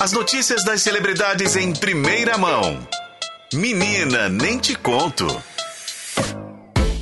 As notícias das celebridades em primeira mão. Menina, nem te conto.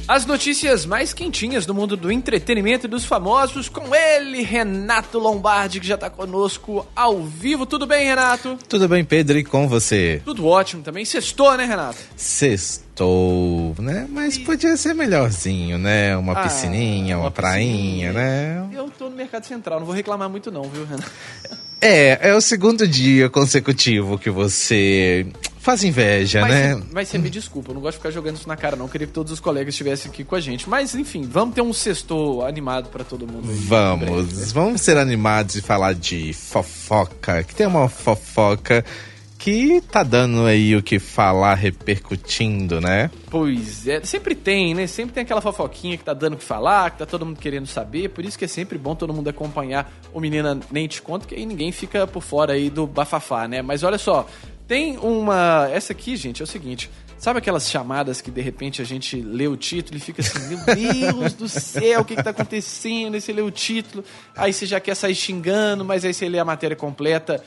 As notícias mais quentinhas do mundo do entretenimento e dos famosos com ele, Renato Lombardi, que já tá conosco ao vivo. Tudo bem, Renato? Tudo bem, Pedro, e com você? Tudo ótimo também. Sextou, né, Renato? Sextou, né? Mas podia ser melhorzinho, né? Uma Ah, piscininha, uma, uma prainha, piscininha. né? Eu tô no Mercado Central, não vou reclamar muito não, viu, Renato? É, é o segundo dia consecutivo que você faz inveja, Mas, né? mas você me desculpa, eu não gosto de ficar jogando isso na cara, não. Eu queria que todos os colegas estivessem aqui com a gente. Mas, enfim, vamos ter um sextou animado pra todo mundo aí. em breve, né? Vamos, vamos ser animados e falar de fofoca, que tem uma fofoca que tá dando aí o que falar, repercutindo, né? Pois é, sempre tem, né? Sempre tem aquela fofoquinha que tá dando o que falar, que tá todo mundo querendo saber. Por isso que é sempre bom todo mundo acompanhar o Menina Nem Te Conto, que aí ninguém fica por fora aí do bafafá, né? Mas olha só, tem uma... Essa aqui, gente, é o seguinte... Sabe aquelas chamadas que de repente a gente lê o título e fica assim, meu Deus do céu, o que, que tá acontecendo? Aí você lê o título, aí você já quer sair xingando, mas aí você lê a matéria completa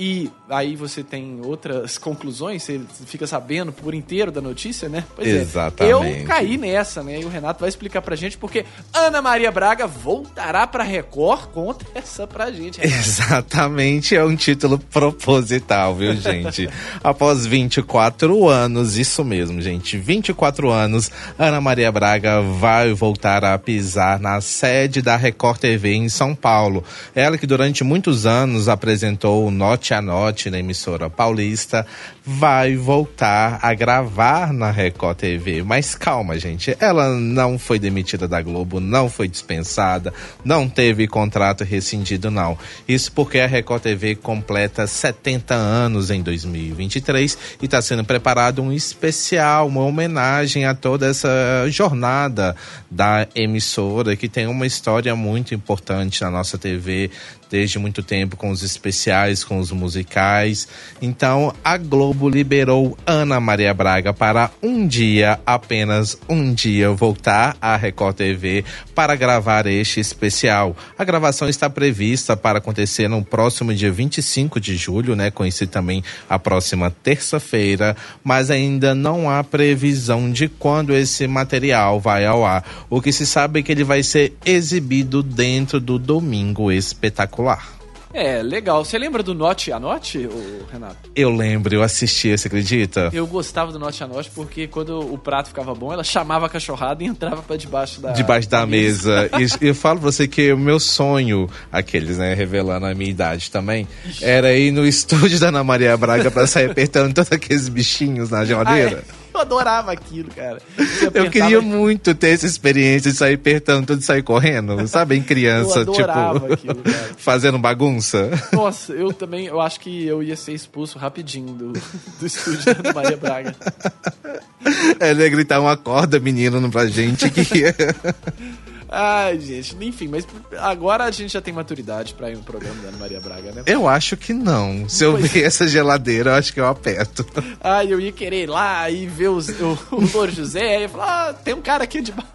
e aí você tem outras conclusões, você fica sabendo por inteiro da notícia, né? Pois Exatamente. é. Eu caí nessa, né? E o Renato vai explicar pra gente porque Ana Maria Braga voltará pra Record. Conta essa pra gente, Renato. Exatamente, é um título proposital, viu, gente? Após 24 anos, isso mesmo, gente, 24 anos, Ana Maria Braga vai voltar a pisar na sede da Record TV em São Paulo. Ela que durante muitos anos apresentou o Note a Note na emissora paulista, vai voltar a gravar na Record TV. Mas calma, gente, ela não foi demitida da Globo, não foi dispensada, não teve contrato rescindido, não. Isso porque a Record TV completa 70 anos em 2023 e está sendo preparado um especial, uma homenagem a toda essa jornada da emissora que tem uma história muito importante na nossa TV desde muito tempo com os especiais, com os musicais. Então a Globo liberou Ana Maria Braga para um dia, apenas um dia, voltar à Record TV para gravar este especial. A gravação está prevista para acontecer no próximo dia 25 de julho, né? Conhecido também a próxima terça-feira, mas ainda não há previsão de quando esse material vai ao ar. O que se sabe é que ele vai ser exibido dentro do Domingo Espetacular. É, legal. Você lembra do Note a Note, Renato? Eu lembro, eu assisti, você acredita? Eu gostava do Note a Note porque quando o prato ficava bom, ela chamava a cachorrada e entrava pra debaixo da... Debaixo da mesa. E eu falo pra você que o meu sonho, aqueles, né, revelando a minha idade também, era ir no estúdio da Ana Maria Braga pra sair apertando todos aqueles bichinhos na Ah, geladeira. é. Eu adorava aquilo, cara. Eu apertava- queria muito ter essa experiência de sair apertando tudo e sair correndo. Sabe, em criança, Eu tipo, aquilo, cara. fazendo bagunça. Nossa, eu também, eu acho que eu ia ser expulso rapidinho do, do estúdio da Maria Braga. Ela ia gritar uma corda, menino, pra gente que. Ai, gente, enfim, mas agora a gente já tem maturidade pra ir no programa da Ana Maria Braga, né? Eu acho que não. Se eu Pois ver essa geladeira, eu acho que eu aperto. Ai, eu ia querer ir lá e ver os, o, o Louro José e falar, ah, tem um cara aqui debaixo.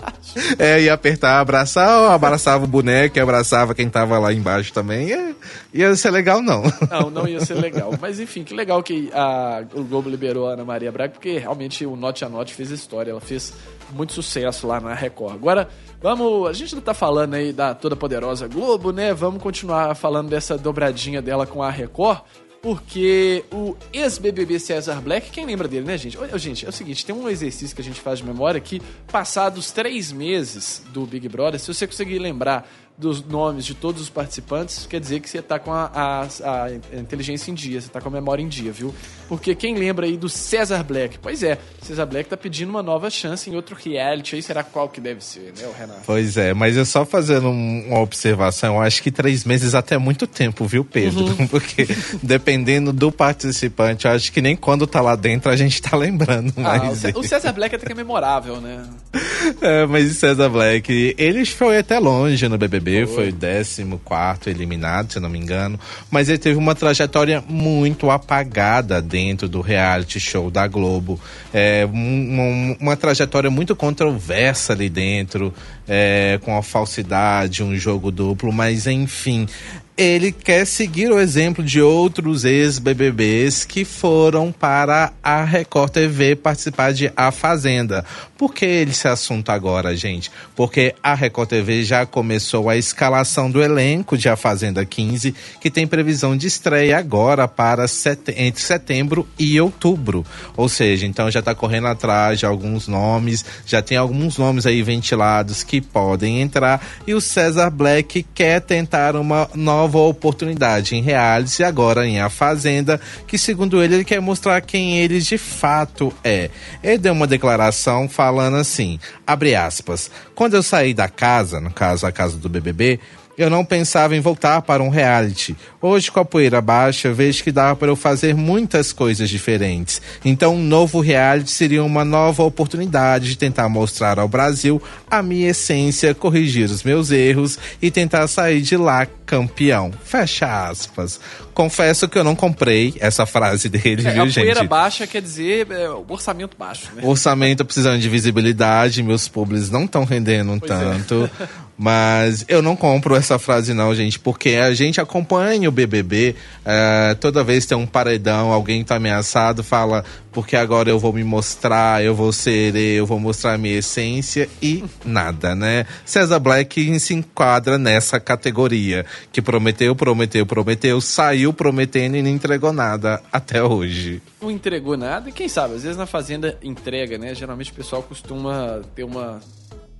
É, ia apertar, abraçar, abraçava o boneco e abraçava quem tava lá embaixo também. Ia, ia ser legal, não. Não, não ia ser legal. Mas enfim, que legal que a, o Globo liberou a Ana Maria Braga, porque realmente o Note a Note fez história, ela fez muito sucesso lá na Record. Agora, vamos. A gente não tá falando aí da toda poderosa Globo, né? Vamos continuar falando dessa dobradinha dela com a Record. Porque o ex-BBB César Black, quem lembra dele, né, gente? Ô, Gente, é o seguinte, tem um exercício que a gente faz de memória que, passados três meses do Big Brother, se você conseguir lembrar dos nomes de todos os participantes, quer dizer que você tá com a, a- a inteligência em dia, você tá com a memória em dia, viu? Porque quem lembra aí do César Black? Pois é, César Black tá pedindo uma nova chance em outro reality, aí será qual que deve ser, né, o Renato? Pois é, mas eu só fazendo um- uma observação, eu acho que três meses até é muito tempo, viu, Pedro? Uhum. Porque dependendo do participante, eu acho que nem quando tá lá dentro a gente tá lembrando Ah, o, Cé- dele. o César Black até que é memorável, né? É, mas o César Black, ele foi até longe no BBB, foi o 14 eliminado, se não me engano. Mas ele teve uma trajetória muito apagada dentro do reality show da Globo. É, um- uma trajetória muito controversa ali dentro, é, com a falsidade, um jogo duplo, mas enfim. Ele quer seguir o exemplo de outros ex-BBBs que foram para a Record TV participar de A Fazenda. Por que esse assunto agora, gente? Porque a Record TV já começou a escalação do elenco de A Fazenda 15, que tem previsão de estreia agora para set... entre setembro e outubro. Ou seja, então já está correndo atrás de alguns nomes, já tem alguns nomes aí ventilados que podem entrar, e o César Black quer tentar uma nova nova oportunidade em reality agora em A Fazenda, que segundo ele ele quer mostrar quem ele de fato é. Ele deu uma declaração falando assim, abre aspas, quando eu saí da casa, no caso a casa do BBB, eu não pensava em voltar para um reality. Hoje, com a poeira baixa, vejo que dá para eu fazer muitas coisas diferentes. Então, um novo reality seria uma nova oportunidade de tentar mostrar ao Brasil a minha essência, corrigir os meus erros e tentar sair de lá campeão. Fecha aspas. Confesso que eu não comprei essa frase dele, É, viu, a gente? poeira baixa quer dizer é, o orçamento baixo, né? Orçamento precisando de visibilidade, meus públicos não estão rendendo Pois é. Mas eu não compro essa frase, não, gente, porque a gente acompanha o BBB. é, toda vez tem um paredão, alguém tá ameaçado, fala, porque agora eu vou me mostrar, eu vou ser eu vou mostrar a minha essência e nada, né? César Black se enquadra nessa categoria, que prometeu, prometeu, prometeu, saiu prometendo e não entregou nada até hoje. Não entregou nada, e quem sabe, às vezes na Fazenda entrega, né? Geralmente o pessoal costuma ter uma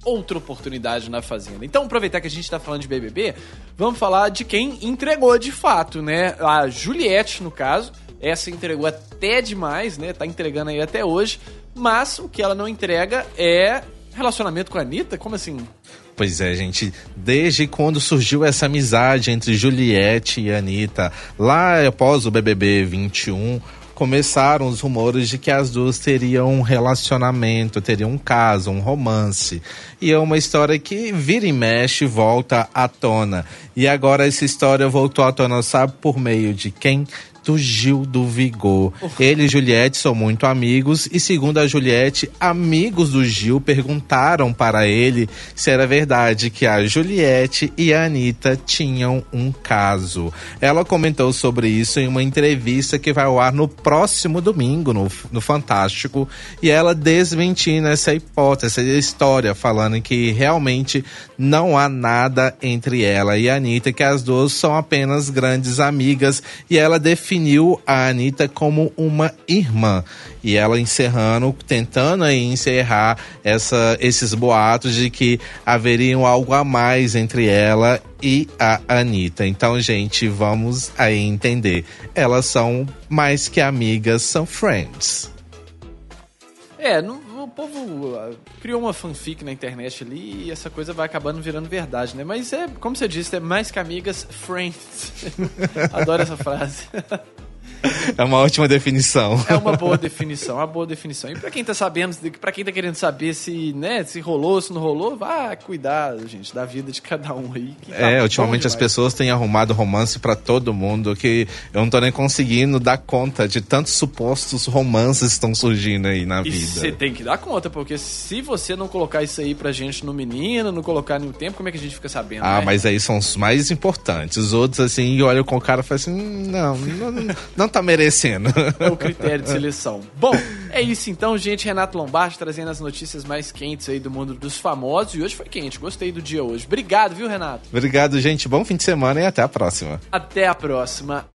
outra oportunidade na Fazenda. Então, aproveitar que a gente tá falando de BBB, vamos falar de quem entregou de fato, né? A Juliette, no caso, essa entregou até demais, né? Tá entregando aí até hoje, mas o que ela não entrega é relacionamento com a Anitta? Como assim? Pois é, gente. Desde quando surgiu essa amizade entre Juliette e Anitta, lá após o BBB 21, começaram os rumores de que as duas teriam um relacionamento, teriam um caso, um romance. E é uma história que vira e mexe, volta à tona. E agora essa história voltou à tona, sabe por meio de quem? Do Gil do Vigor. Ele e Juliette são muito amigos e, segundo a Juliette, amigos do Gil perguntaram para ele se era verdade que a Juliette e a Anitta tinham um caso. Ela comentou sobre isso em uma entrevista que vai ao ar no próximo domingo, no, no Fantástico, e ela desmentindo essa hipótese, essa história, falando que realmente não há nada entre ela e a Anitta, que as duas são apenas grandes amigas, e ela definiu a Anitta como uma irmã. E ela encerrando, tentando encerrar essa, esses boatos de que haveriam algo a mais entre ela e a Anitta. Então, gente, vamos aí entender. Elas são mais que amigas, são friends. É, não- povo ah, criou uma fanfic na internet ali e essa coisa vai acabando virando verdade, né? Mas é, como você disse, é mais que amigas, friends. Adoro essa frase. É uma ótima definição. É uma boa definição, uma boa definição. E pra quem tá sabendo, pra quem tá querendo saber se, né, se rolou, se não rolou, vá cuidar, gente, da vida de cada um aí. tá É, ultimamente as pessoas têm arrumado romance pra todo mundo que eu não tô nem conseguindo dar conta de tantos supostos romances que estão surgindo aí na E vida. você tem que dar conta, porque se você não colocar isso aí pra gente no menino, não colocar no tempo, como é que a gente fica sabendo? Ah, né? mas aí são os mais importantes. Os outros, assim, olham com o cara e falam assim: "Hum, não, não, não tá merecendo. É o critério de seleção. Bom, é isso então, gente. Renato Lombardi trazendo as notícias mais quentes aí do mundo dos famosos. E hoje foi quente, gostei do dia hoje. Obrigado, viu, Renato? Obrigado, gente. Bom fim de semana e até a próxima. Até a próxima.